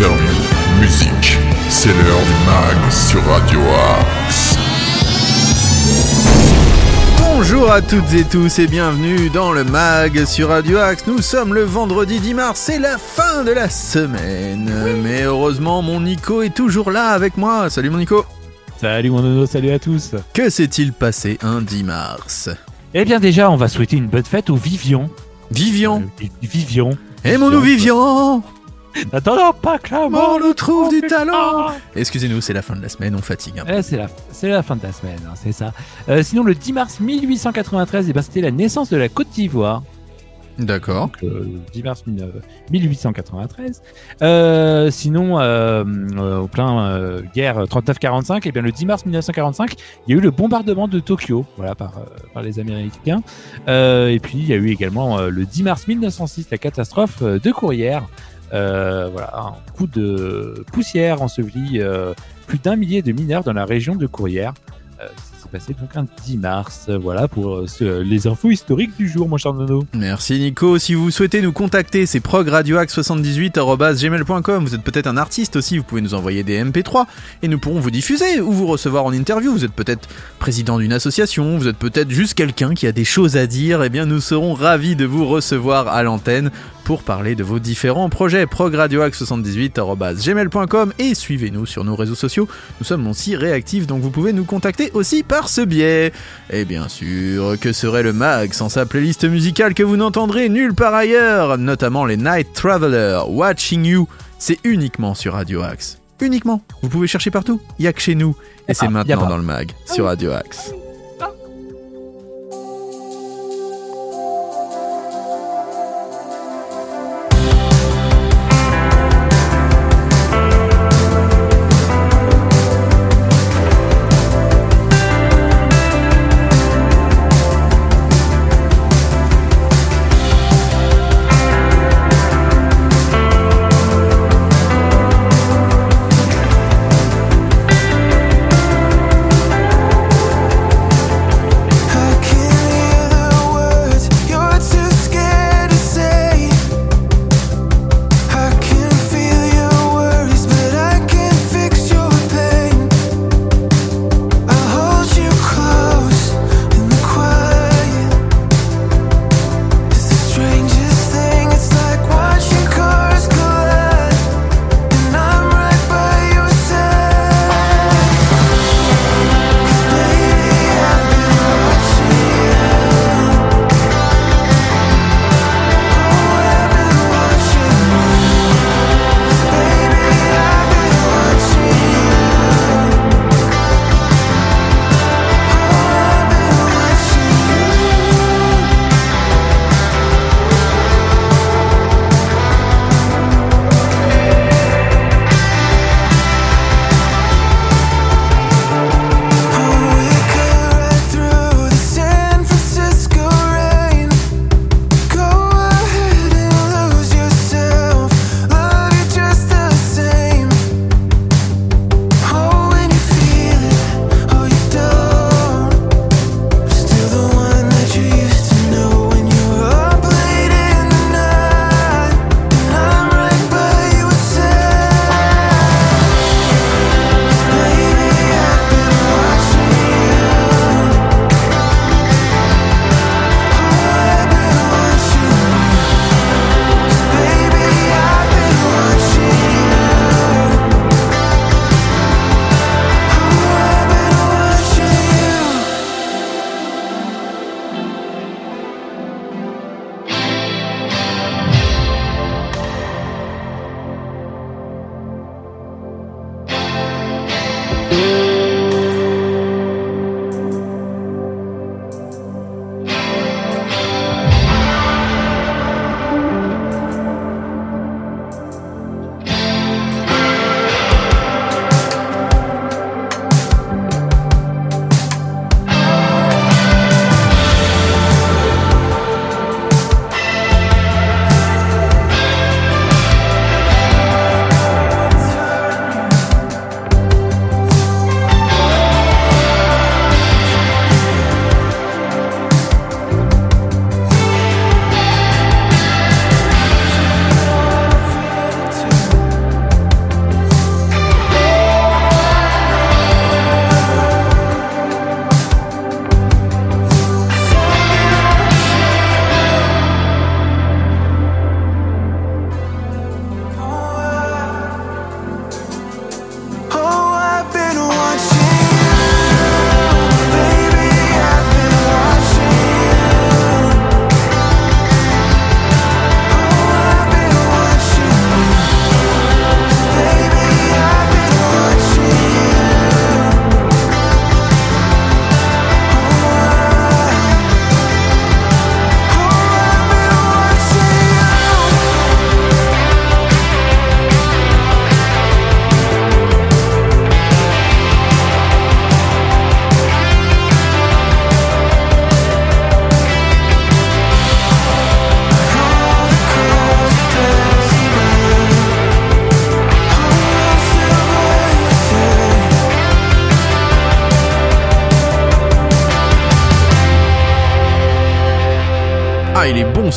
interviews, musique. C'est l'heure du mag sur Radio Axe. Bonjour à toutes et tous et bienvenue dans le mag sur Radio Axe. Nous sommes le vendredi 10 mars, c'est la fin de la semaine. Mais heureusement, mon Nico est toujours là avec moi. Salut mon Nico. Salut mon nono, salut à tous. Que s'est-il passé un 10 mars? Eh bien déjà, on va souhaiter une bonne fête aux Vivian. Vivian. Euh, Vivian. Aimons-nous Vivian N'attendons pas que la mort nous trouve du talent Ah. Excusez-nous, c'est la fin de la semaine, on fatigue un peu. Eh, c'est la, c'est la fin de la semaine, hein, c'est ça. Euh, sinon, le 10 mars 1893, eh ben, c'était la naissance de la Côte d'Ivoire. D'accord. Donc, euh, le 10 mars mille- euh, 1893. Euh, sinon, euh, euh, au plein euh, guerre 39-45, eh bien le 10 mars 1945, il y a eu le bombardement de Tokyo, voilà par, euh, par les Américains. Euh, et puis il y a eu également euh, le 10 mars 1906 la catastrophe euh, de Courrières. Euh, voilà, un coup de poussière ensevelit euh, plus d'un millier de mineurs dans la région de Courrières. Euh, ça s'est passé donc un 10 mars. Euh, Voilà pour euh, les infos historiques du jour, mon cher Nono. Merci Nico. Si vous souhaitez nous contacter, c'est progradioax78.gmail.com. Vous êtes peut-être un artiste aussi, vous pouvez nous envoyer des MP3 et nous pourrons vous diffuser ou vous recevoir en interview. Vous êtes peut-être président d'une association, vous êtes peut-être juste quelqu'un qui a des choses à dire. Eh bien, nous serons ravis de vous recevoir à l'antenne pour parler de vos différents projets. progradioax78.gmail.com et suivez-nous sur nos réseaux sociaux. Nous sommes aussi réactifs, donc vous pouvez nous contacter aussi par ce biais. Et bien sûr, que serait le mag sans sa playlist musicale que vous n'entendrez nulle part ailleurs, notamment les Night Traveler, Watching You, c'est uniquement sur Radio Axe. Uniquement. Vous pouvez chercher partout, il y a que chez nous. Et c'est pas, y a maintenant dans le mag, sur Radio Axe.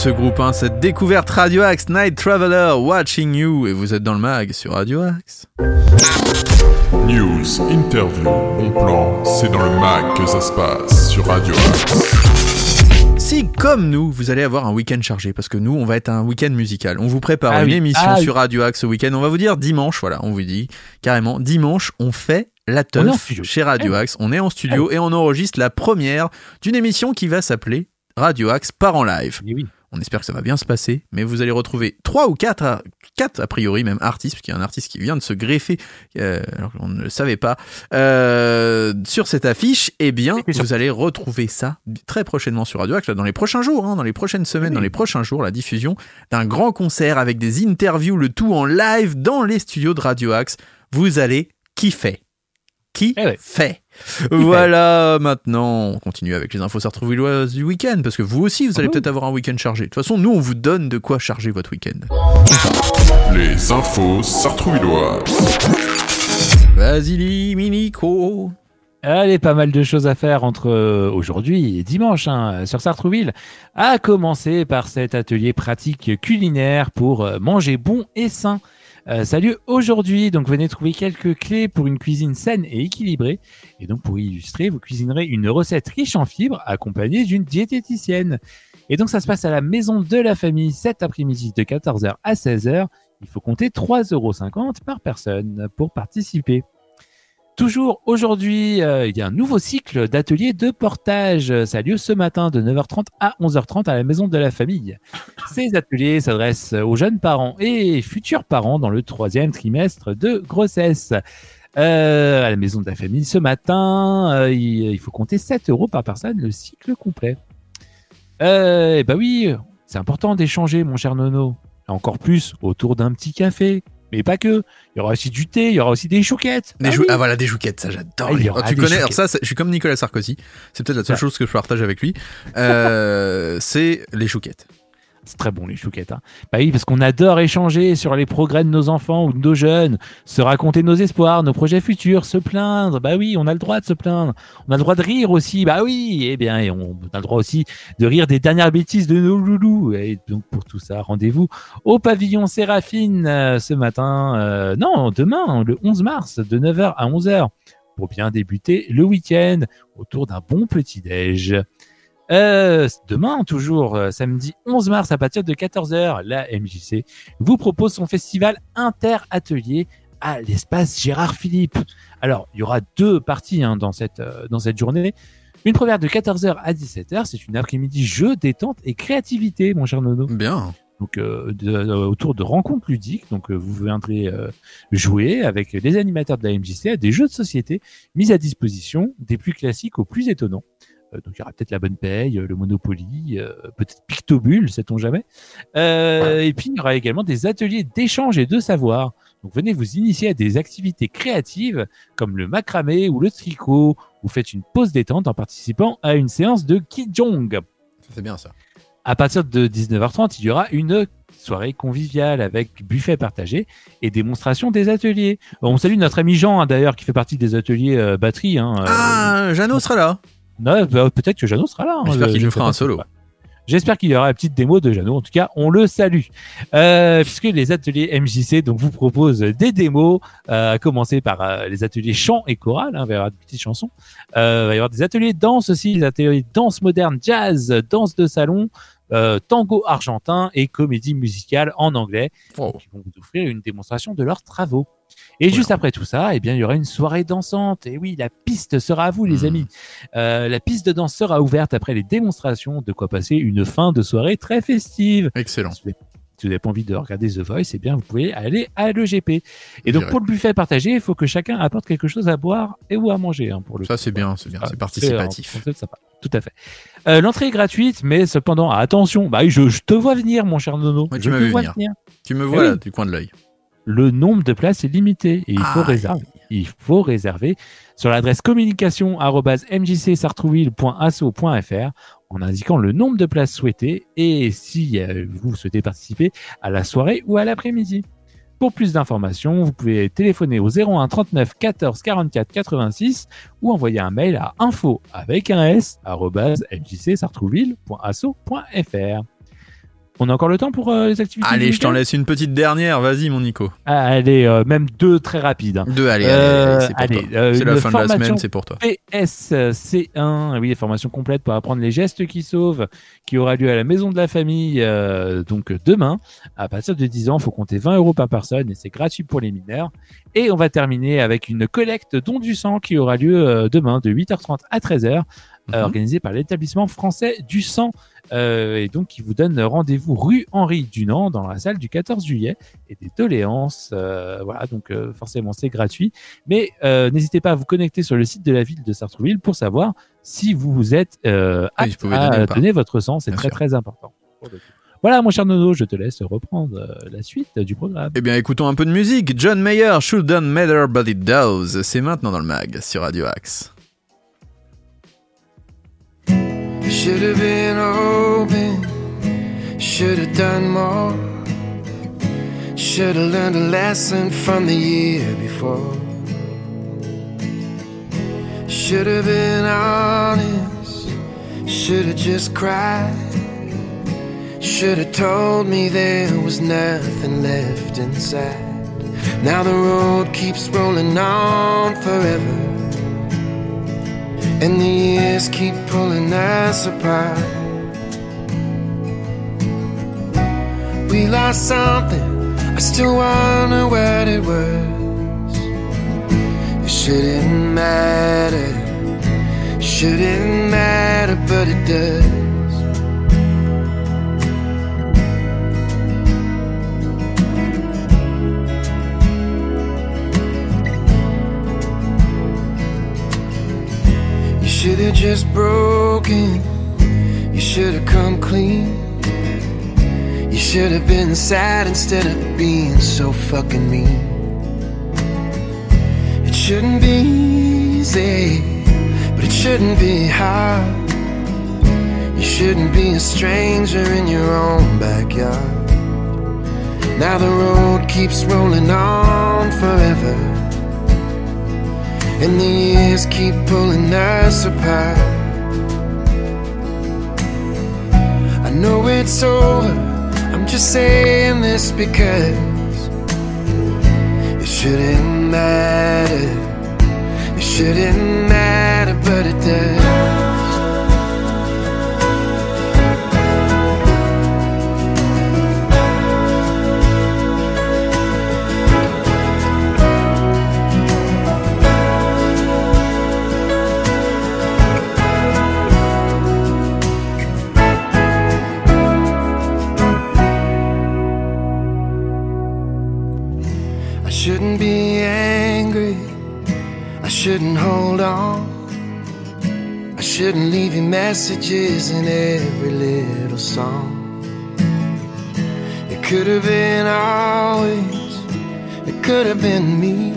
Ce groupe, hein, cette découverte Radio Axe Night Traveler Watching You. Et vous êtes dans le mag sur Radio Axe. News, interview, bon plan, c'est dans le mag que ça se passe sur Radio Axe. Si, comme nous, vous allez avoir un week-end chargé, parce que nous, on va être un week-end musical. On vous prépare Ah une oui. émission Ah sur Radio Axe ce week-end. On va vous dire dimanche, voilà, on vous dit carrément, dimanche, on fait la teuf chez Radio Ah Axe. On est en studio et on enregistre la première d'une émission qui va s'appeler Radio Axe part en live. Eh oui. On espère que ça va bien se passer, mais vous allez retrouver trois ou quatre, quatre a priori même artistes, puisqu'il y a un artiste qui vient de se greffer, euh, alors qu'on ne le savait pas, euh, sur cette affiche. Eh bien, vous allez retrouver ça très prochainement sur Radio Axe, dans les prochains jours, hein, dans les prochaines semaines, Oui. dans les prochains jours, la diffusion d'un grand concert avec des interviews, le tout en live dans les studios de Radio Axe. Vous allez kiffer. Qui Eh ouais. fait Voilà, maintenant, on continue avec les infos sartrouvilloises du week-end, parce que vous aussi, vous allez Ah peut-être avoir un week-end chargé. De toute façon, nous, on vous donne de quoi charger votre week-end. Les infos sartrouvilloises. Vas-y, Minico Allez, pas mal de choses à faire entre euh, aujourd'hui et dimanche hein, sur Sartrouville. À commencer par cet atelier pratique culinaire pour euh, manger bon et sain. Euh, aujourd'hui, donc venez trouver quelques clés pour une cuisine saine et équilibrée. Et donc pour illustrer, vous cuisinerez une recette riche en fibres accompagnée d'une diététicienne. Et donc ça se passe à la maison de la famille cet après-midi de 14h à 16h. Il faut compter 3,50 euros par personne pour participer. Toujours aujourd'hui, euh, il y a un nouveau cycle d'ateliers de portage. Ça a lieu ce matin de 9h30 à 11h30 à la maison de la famille. Ces ateliers s'adressent aux jeunes parents et futurs parents dans le troisième trimestre de grossesse. Euh, à la maison de la famille ce matin, euh, il, faut compter 7 euros par personne le cycle complet. Et bah oui, c'est important d'échanger, mon cher Nono. Encore plus autour d'un petit café. Mais pas que. Il y aura aussi du thé, il y aura aussi des chouquettes. Des Ah oui. ah voilà, des jouquettes, ça j'adore. Ah, aura tu connais, alors chouquettes. ça, je suis comme Nicolas Sarkozy. C'est peut-être la seule Ça. chose que je partage avec lui. Euh, c'est les chouquettes. C'est très bon les chouquettes. Hein. Bah oui, parce qu'on adore échanger sur les progrès de nos enfants ou de nos jeunes, se raconter nos espoirs, nos projets futurs, se plaindre. Bah oui, on a le droit de se plaindre. On a le droit de rire aussi. Bah oui, eh bien, on a le droit aussi de rire des dernières bêtises de nos loulous. Et donc pour tout ça, rendez-vous au pavillon Séraphine euh, ce matin. euh, non, demain, le 11 mars, de 9h à 11h, pour bien débuter le week-end autour d'un bon petit déj. Euh, demain, toujours euh, samedi 11 mars à partir de 14h, la MJC vous propose son festival inter-atelier à l'espace Gérard Philippe. Alors, il y aura deux parties hein, dans, cette, euh, dans cette journée. Une première de 14h à 17h, c'est une après-midi jeu, détente et créativité, mon cher Nono. Bien. Donc, euh, de- euh, autour de rencontres ludiques. Donc, euh, vous viendrez euh, jouer avec les animateurs de la MJC à des jeux de société mis à disposition, des plus classiques aux plus étonnants. Euh, donc, il y aura peut-être la bonne paye, euh, le Monopoly, euh, peut-être Pictobule, sait-on jamais. Euh, et puis, il y aura également des ateliers d'échange et de savoir. Donc, venez vous initier à des activités créatives comme le macramé ou le tricot. Vous faites une pause détente en participant à une séance de Kijong. C'est bien ça. À partir de 19h30, il y aura une soirée conviviale avec buffet partagé et démonstration des ateliers. On salue notre ami Jean, hein, d'ailleurs, qui fait partie des ateliers euh, batterie. hein, euh, Ah, Jeannot sera là. Bah, peut-être que Jeannot sera là. hein, J'espère je- qu'il nous fera un solo. J'espère qu'il y aura la petite démo de Jeannot. En tout cas, on le salue. Euh, puisque les ateliers MJC donc, vous proposent des démos, euh, à commencer par euh, les ateliers chant et chorale, hein, il va y avoir des petites chansons. Euh, il va y avoir des ateliers danse aussi, des ateliers danse moderne, jazz, danse de salon, tango argentin et comédie musicale en anglais Wow. qui vont vous offrir une démonstration de leurs travaux. Et juste après tout ça, eh bien, il y aura une soirée dansante. Et oui, la piste sera à vous, les Hmm. amis. Euh, la piste de danse sera ouverte après les démonstrations, de quoi passer une fin de soirée très festive. Excellent. Si vous n'avez- pas envie de regarder The Voice, eh bien, vous pouvez aller à l'EGP. Et donc, pour le buffet partagé, il faut que chacun apporte quelque chose à boire et ou à manger. hein, pour le Ça, c'est bien, c'est bien, c'est participatif. C'est c'est sympa. Tout à fait. Euh, L'entrée est gratuite, mais cependant, attention, bah, je, je te vois venir, mon cher Nono. Ouais, tu je te vois venir. venir. Tu me Eh vois là, oui. du coin de l'œil. Le nombre de places est limité et il faut réserver. Il faut réserver sur l'adresse communication@mjcsartrouville.asso.fr en indiquant le nombre de places souhaitées et si euh, vous souhaitez participer à la soirée ou à l'après-midi. Pour plus d'informations, vous pouvez téléphoner au 01 39 14 44 86 ou envoyer un mail à info avec un s mjcsartrouville.asso.fr. On a encore le temps pour euh, les activités Allez, je t'en laisse une petite dernière. Vas-y, mon Nico. Ah, Allez, euh, même deux très rapides. hein. Deux, allez, Euh, allez, c'est pour allez, toi. euh, C'est la fin de la semaine, c'est pour toi. PSC1, oui, formation complète pour apprendre les gestes qui sauvent, qui aura lieu à la maison de la famille, euh, donc demain. À partir de 10 ans, faut compter 20 euros par personne et c'est gratuit pour les mineurs. Et on va terminer avec une collecte don du sang qui aura lieu demain de 8h30 à 13h, euh, Mhm. organisée par l'établissement français du sang. Euh, et donc, qui vous donne rendez-vous rue Henri Dunant dans la salle du 14 juillet et des doléances. euh, voilà, donc euh, forcément c'est gratuit. Mais n'hésitez pas à vous connecter sur le site de la ville de Sartrouville pour savoir si vous êtes Oui, vous apte pouvez donner à donner votre sang. C'est très sûr. très important. Voilà, mon cher Nono, je te laisse reprendre la suite du programme. Eh bien, écoutons un peu de musique. John Mayer, Should Done Matter But It Does. C'est maintenant dans le mag sur Radio Axe. Should have been open, should have done more. Should have learned a lesson from the year before. Should have been honest, should have just cried. Should have told me there was nothing left inside. Now the road keeps rolling on forever. And the years keep pulling us apart. We lost something, I still wonder what it was. It shouldn't matter, shouldn't matter, but it does. Just broken. You should have come clean. You should have been sad instead of being so fucking mean. It shouldn't be easy, but it shouldn't be hard. You shouldn't be a stranger in your own backyard. Now the road keeps rolling on forever. And the years keep pulling us apart. I know it's over. I'm just saying this because it shouldn't matter. It shouldn't matter, but it does. Shouldn't hold on. I shouldn't leave you messages in every little song. It could have been always. It could have been me.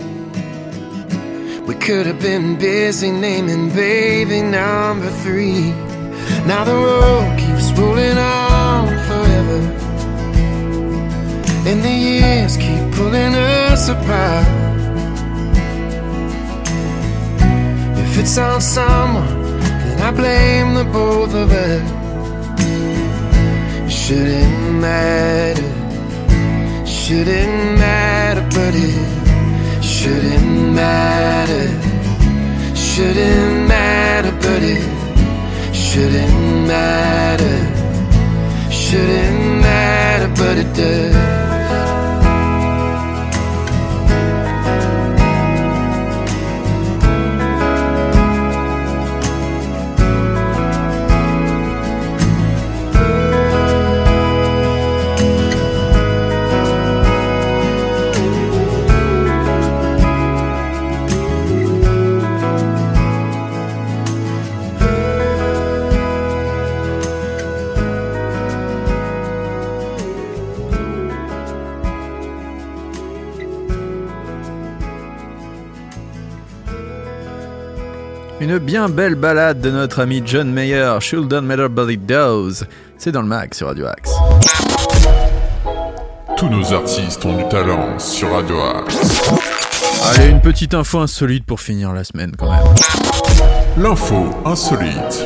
We could have been busy naming baby number three. Now the road keeps rolling on forever. And the years keep pulling us apart. It's on someone, then I blame the both of us. Shouldn't matter, shouldn't matter, but it shouldn't matter, shouldn't matter, but it shouldn't matter, shouldn't matter, but it does. Bien belle balade de notre ami John Mayer, Should Done Matter But It Does. C'est dans le mag sur Radio Axe. Tous nos artistes ont du talent sur Radio Axe. Allez, une petite info insolite pour finir la semaine quand même. L'info insolite.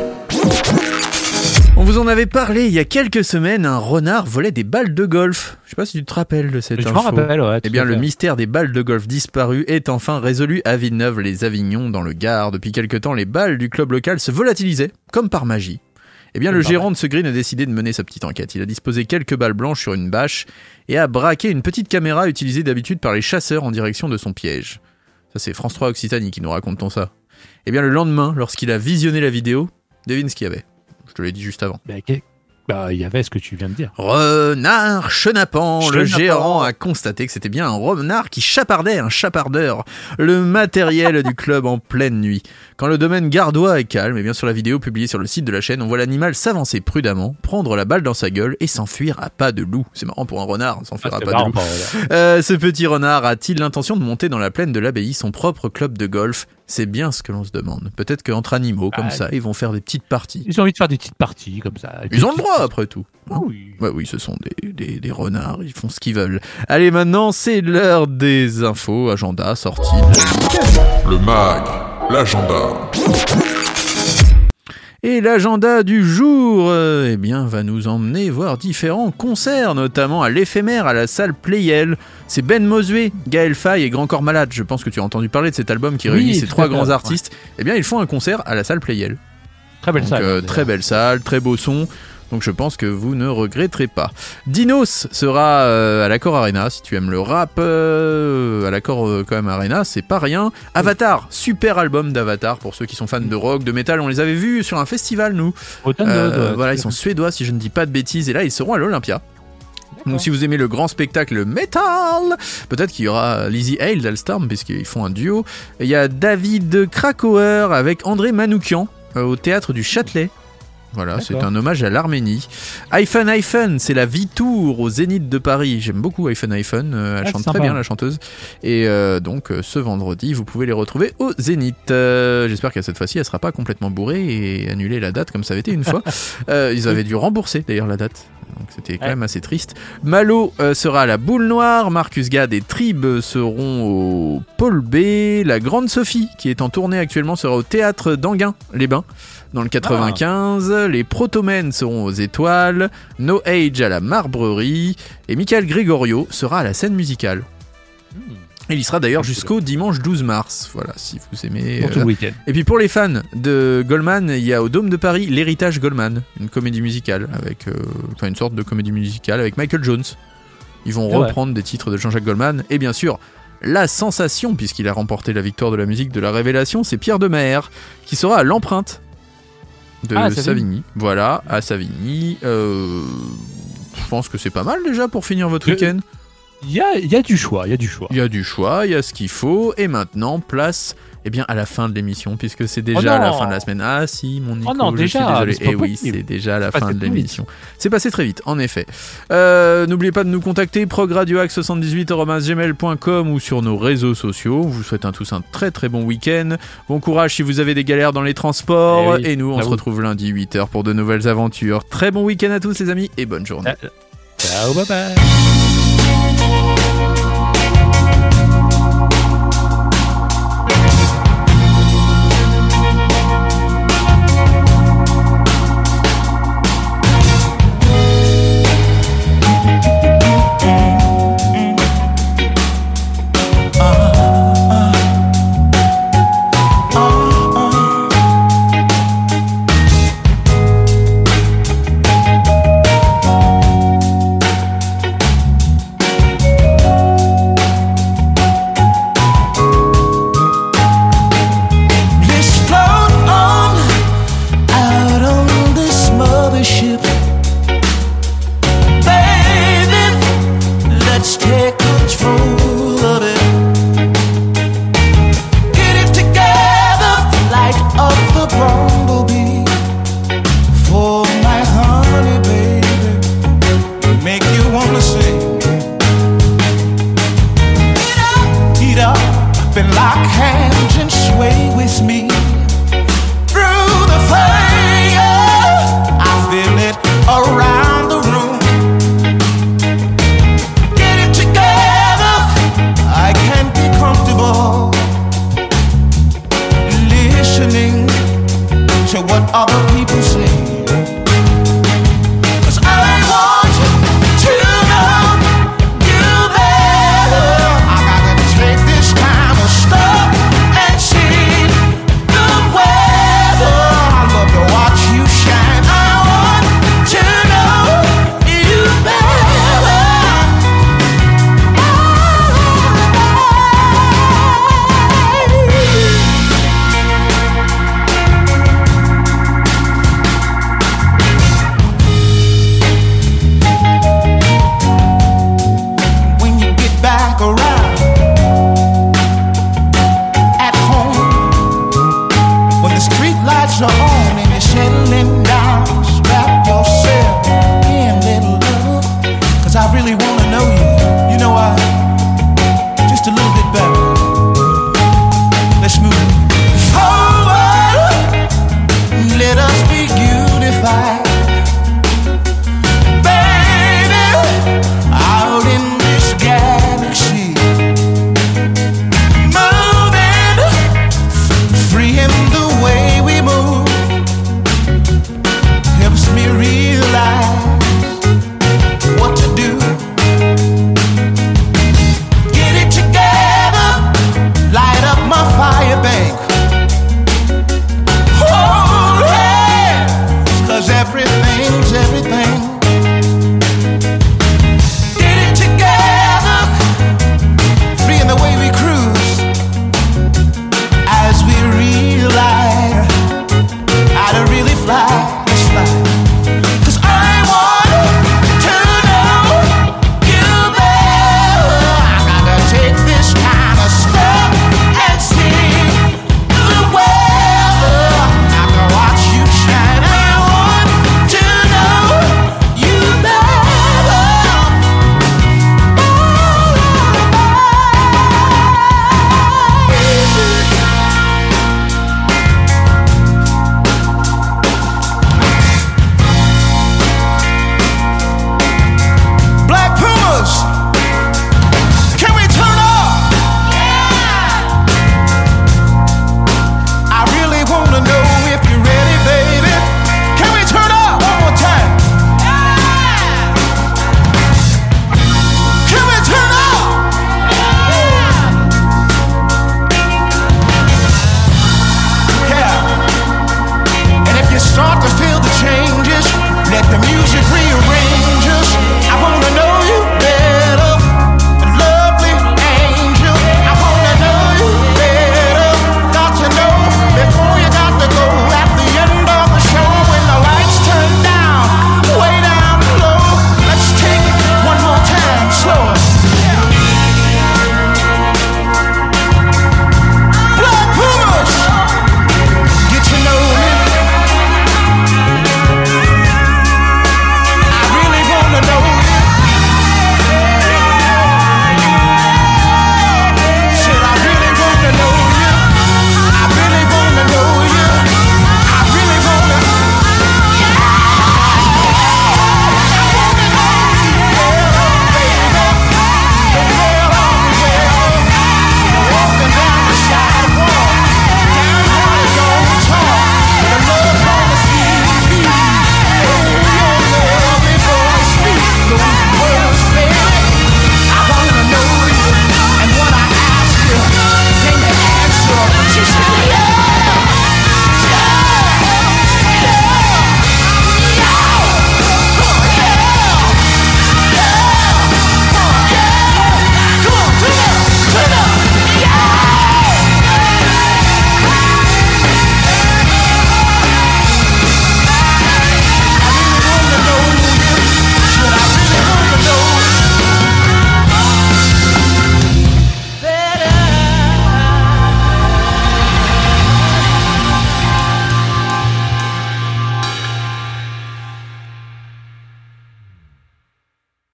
On vous en avait parlé il y a quelques semaines, un renard volait des balles de golf. Je sais pas si tu te rappelles de cette Je info. m'en rappelle, ouais. Eh bien, le mystère des balles de golf disparues est enfin résolu à Villeneuve-les-Avignon, dans le Gard. Depuis quelque temps, les balles du club local se volatilisaient, comme par magie. Eh bien, le gérant de ce green a décidé de mener sa petite enquête. Il a disposé quelques balles blanches sur une bâche et a braqué une petite caméra utilisée d'habitude par les chasseurs en direction de son piège. Ça, c'est France 3 Occitanie qui nous raconte ça. Eh bien, le lendemain, lorsqu'il a visionné la vidéo, devine ce qu'il y avait. Je te l'ai dit juste avant. Bah, bah, il y avait ce que tu viens de dire. Renard chenapan, le gérant a constaté que c'était bien un renard qui chapardait un chapardeur, le matériel du club en pleine nuit. Quand le domaine gardois est calme, et bien sur la vidéo publiée sur le site de la chaîne, on voit l'animal s'avancer prudemment, prendre la balle dans sa gueule et s'enfuir à pas de loup. C'est marrant pour un renard, s'enfuir Ah, à pas marrant, de loup. Euh, ce petit renard a-t-il l'intention de monter dans la plaine de l'abbaye son propre club de golf C'est bien ce que l'on se demande. Peut-être qu'entre animaux comme Ah, ça, ils vont faire des petites parties. Ils ont envie de faire des petites parties comme ça. Ils ont le droit après tout. hein. Oui. Ouais, oui, ce sont des, des, des renards, ils font ce qu'ils veulent. Allez, maintenant, c'est l'heure des infos, agenda, sortie. de- Le MAG, l'agenda. Et l'agenda du jour, euh, eh bien, va nous emmener voir différents concerts, notamment à l'éphémère à la salle Playel. C'est Ben Mosué, Gaël Faye et Grand Corps Malade. Je pense que tu as entendu parler de cet album qui Oui, réunit ces trois grands ouais. artistes. Eh bien, ils font un concert à la salle Playel. Très belle Donc, salle. euh, très belle salle, très beau son. Donc je pense que vous ne regretterez pas. Dinos sera euh, à l'accord Arena. Si tu aimes le rap, euh, à l'accord euh, quand même Arena, c'est pas rien. Avatar, super album d'Avatar pour ceux qui sont fans de rock, de métal. On les avait vus sur un festival nous. Voilà, ils sont suédois si je ne dis pas de bêtises. Et là, ils seront à l'Olympia. Donc si vous aimez le grand spectacle metal, peut-être qu'il y aura Lizzie Hale d'Alstorm puisqu'ils font un duo. Il y a David Krakauer avec André Manoukian euh, au théâtre du Châtelet. Voilà, c'est un hommage à l'Arménie. iPhone iPhone, c'est la vie-tour au Zénith de Paris. J'aime beaucoup iPhone iPhone, euh, elle Ah, chante très bien la chanteuse. Et euh, donc euh, ce vendredi, vous pouvez les retrouver au Zénith. Euh, J'espère qu'à cette fois-ci, elle sera pas complètement bourrée et annuler la date comme ça avait été une fois. Ils avaient dû rembourser d'ailleurs la date. Donc c'était quand Ouais. même assez triste. Malo sera à la boule noire, Marcus Gad et Trib seront au Pôle B, la Grande Sophie qui est en tournée actuellement sera au théâtre d'Anguin, les Bains, dans le 95, les Protomènes seront aux Étoiles, No Age à la Marbrerie et Michael Gregorio sera à la scène musicale. Hmm. Il y sera d'ailleurs jusqu'au dimanche 12 mars, voilà, si vous aimez... Pour tout euh, le week-end. et puis pour les fans de Goldman, il y a au Dôme de Paris l'héritage Goldman, une comédie musicale avec, euh, enfin une sorte de comédie musicale avec Michael Jones. Ils vont Ah ouais. reprendre des titres de Jean-Jacques Goldman et bien sûr la sensation puisqu'il a remporté la victoire de la musique de la révélation, c'est Pierre Demer qui sera à l'empreinte de Ah, Savigny. Savigny. Voilà, à Savigny. Euh, je pense que c'est pas mal déjà pour finir votre Je- week-end. Il y a, il y a du choix, il y a du choix. Il y a du choix, il y a ce qu'il faut, et maintenant, place eh bien, à la fin de l'émission, puisque c'est déjà Oh non la fin de la semaine. Ah si, mon Nico, Oh non, je déjà, suis désolé. Et oui, c'est déjà la fin de l'émission. C'est passé très vite, en effet. Euh, N'oubliez pas de nous contacter, progradioax78.gmail.com ou sur nos réseaux sociaux. On vous souhaite à tous un très très bon week-end. Bon courage si vous avez des galères dans les transports. Eh oui, et nous, on se j'avoue. retrouve lundi 8h pour de nouvelles aventures. Très bon week-end à tous les amis, et bonne journée. Euh, Ciao, bye bye. Bye.